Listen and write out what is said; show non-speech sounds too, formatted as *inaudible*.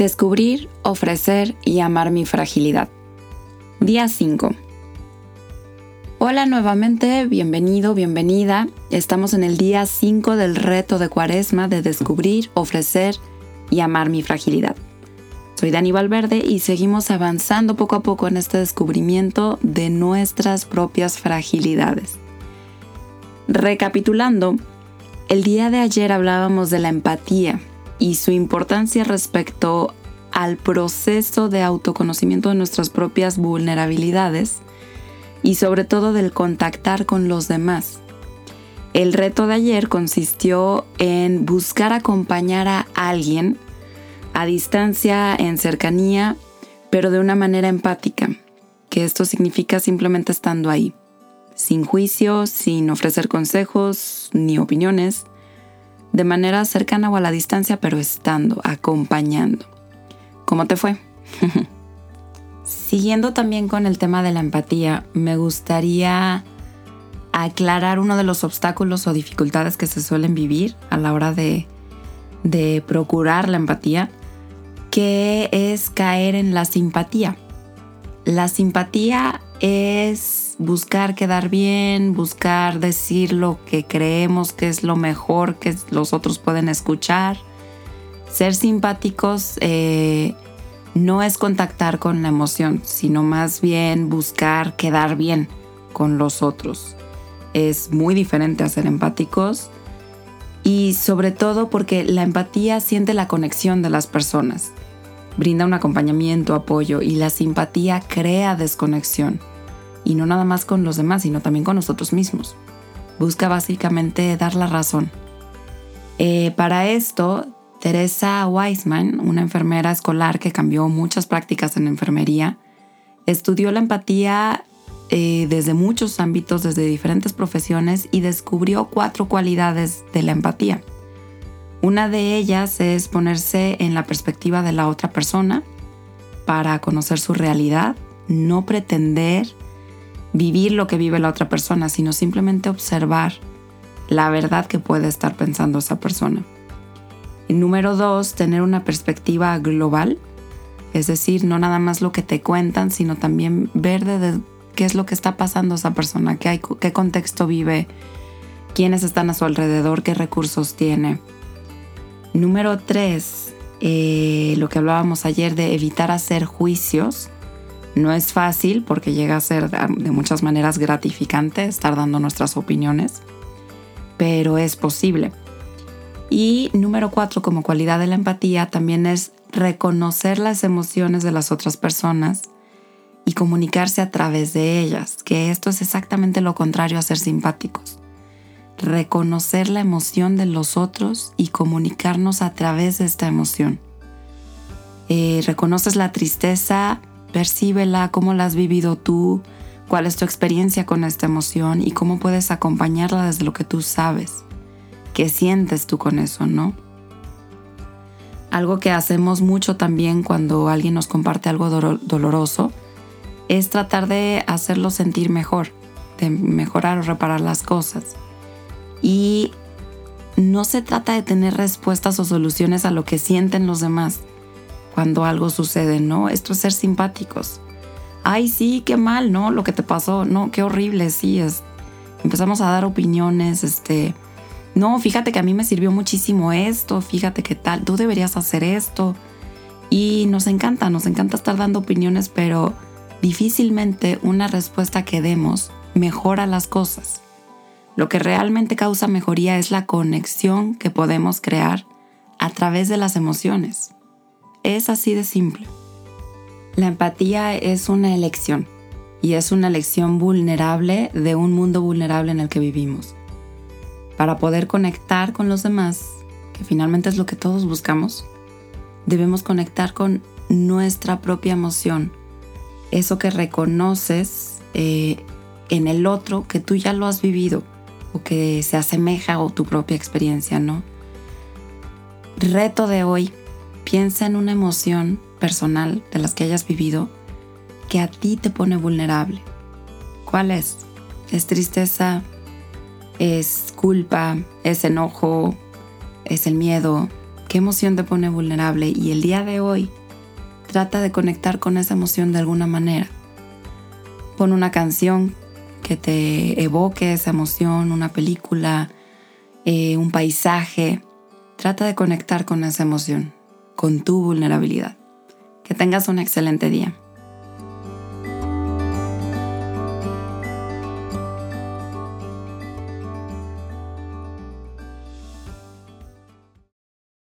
Descubrir, ofrecer y amar mi fragilidad. Día 5. Hola nuevamente, bienvenido, bienvenida. Estamos en el día 5 del reto de cuaresma de descubrir, ofrecer y amar mi fragilidad. Soy Dani Valverde y seguimos avanzando poco a poco en este descubrimiento de nuestras propias fragilidades. Recapitulando, el día de ayer hablábamos de la empatía y su importancia respecto al proceso de autoconocimiento de nuestras propias vulnerabilidades y sobre todo del contactar con los demás. El reto de ayer consistió en buscar acompañar a alguien a distancia, en cercanía, pero de una manera empática, que esto significa simplemente estando ahí, sin juicio, sin ofrecer consejos ni opiniones, de manera cercana o a la distancia, pero estando, acompañando. ¿Cómo te fue? *laughs* Siguiendo también con el tema de la empatía, me gustaría aclarar uno de los obstáculos o dificultades que se suelen vivir a la hora de, de procurar la empatía, que es caer en la simpatía. La simpatía es buscar quedar bien, buscar decir lo que creemos que es lo mejor que los otros pueden escuchar. Ser simpáticos eh, no es contactar con la emoción, sino más bien buscar quedar bien con los otros. Es muy diferente a ser empáticos y sobre todo porque la empatía siente la conexión de las personas, brinda un acompañamiento, apoyo y la simpatía crea desconexión y no nada más con los demás, sino también con nosotros mismos. Busca básicamente dar la razón. Eh, para esto, Teresa Weisman, una enfermera escolar que cambió muchas prácticas en enfermería, estudió la empatía eh, desde muchos ámbitos, desde diferentes profesiones y descubrió cuatro cualidades de la empatía. Una de ellas es ponerse en la perspectiva de la otra persona para conocer su realidad, no pretender vivir lo que vive la otra persona, sino simplemente observar la verdad que puede estar pensando esa persona. Y número dos, tener una perspectiva global, es decir, no nada más lo que te cuentan, sino también ver de qué es lo que está pasando esa persona, qué, contexto vive, quiénes están a su alrededor, qué recursos tiene. Número tres, eh, lo que hablábamos ayer de evitar hacer juicios no es fácil porque llega a ser de muchas maneras gratificante estar dando nuestras opiniones, pero es posible. Y número cuatro, como cualidad de la empatía, también es reconocer las emociones de las otras personas y comunicarse a través de ellas, que esto es exactamente lo contrario a ser simpáticos. Reconocer la emoción de los otros y comunicarnos a través de esta emoción. Eh, reconoces la tristeza, Percíbela, cómo la has vivido tú, cuál es tu experiencia con esta emoción y cómo puedes acompañarla desde lo que tú sabes. ¿Qué sientes tú con eso, no? Algo que hacemos mucho también cuando alguien nos comparte algo doloroso es tratar de hacerlo sentir mejor, de mejorar o reparar las cosas. Y no se trata de tener respuestas o soluciones a lo que sienten los demás, cuando algo sucede, ¿no? Esto es ser simpáticos. Ay, sí, qué mal, ¿no? Lo que te pasó, no, qué horrible, sí, es. Empezamos a dar opiniones, este, no, fíjate que a mí me sirvió muchísimo esto, fíjate que tal, tú deberías hacer esto. Y nos encanta, nos encanta estar dando opiniones, pero difícilmente una respuesta que demos mejora las cosas. Lo que realmente causa mejoría es la conexión que podemos crear a través de las emociones. Es así de simple. La empatía es una elección y es una elección vulnerable de un mundo vulnerable en el que vivimos. Para poder conectar con los demás, que finalmente es lo que todos buscamos, debemos conectar con nuestra propia emoción, eso que reconoces eh, en el otro que tú ya lo has vivido o que se asemeja a tu propia experiencia, ¿no? Reto de hoy, Piensa en una emoción personal de las que hayas vivido que a ti te pone vulnerable. ¿Cuál es? ¿Es tristeza? ¿Es culpa? ¿Es enojo? ¿Es el miedo? ¿Qué emoción te pone vulnerable? Y el día de hoy, trata de conectar con esa emoción de alguna manera. Pon una canción que te evoque esa emoción, una película, eh, un paisaje. Trata de conectar con esa emoción, con tu vulnerabilidad. Que tengas un excelente día.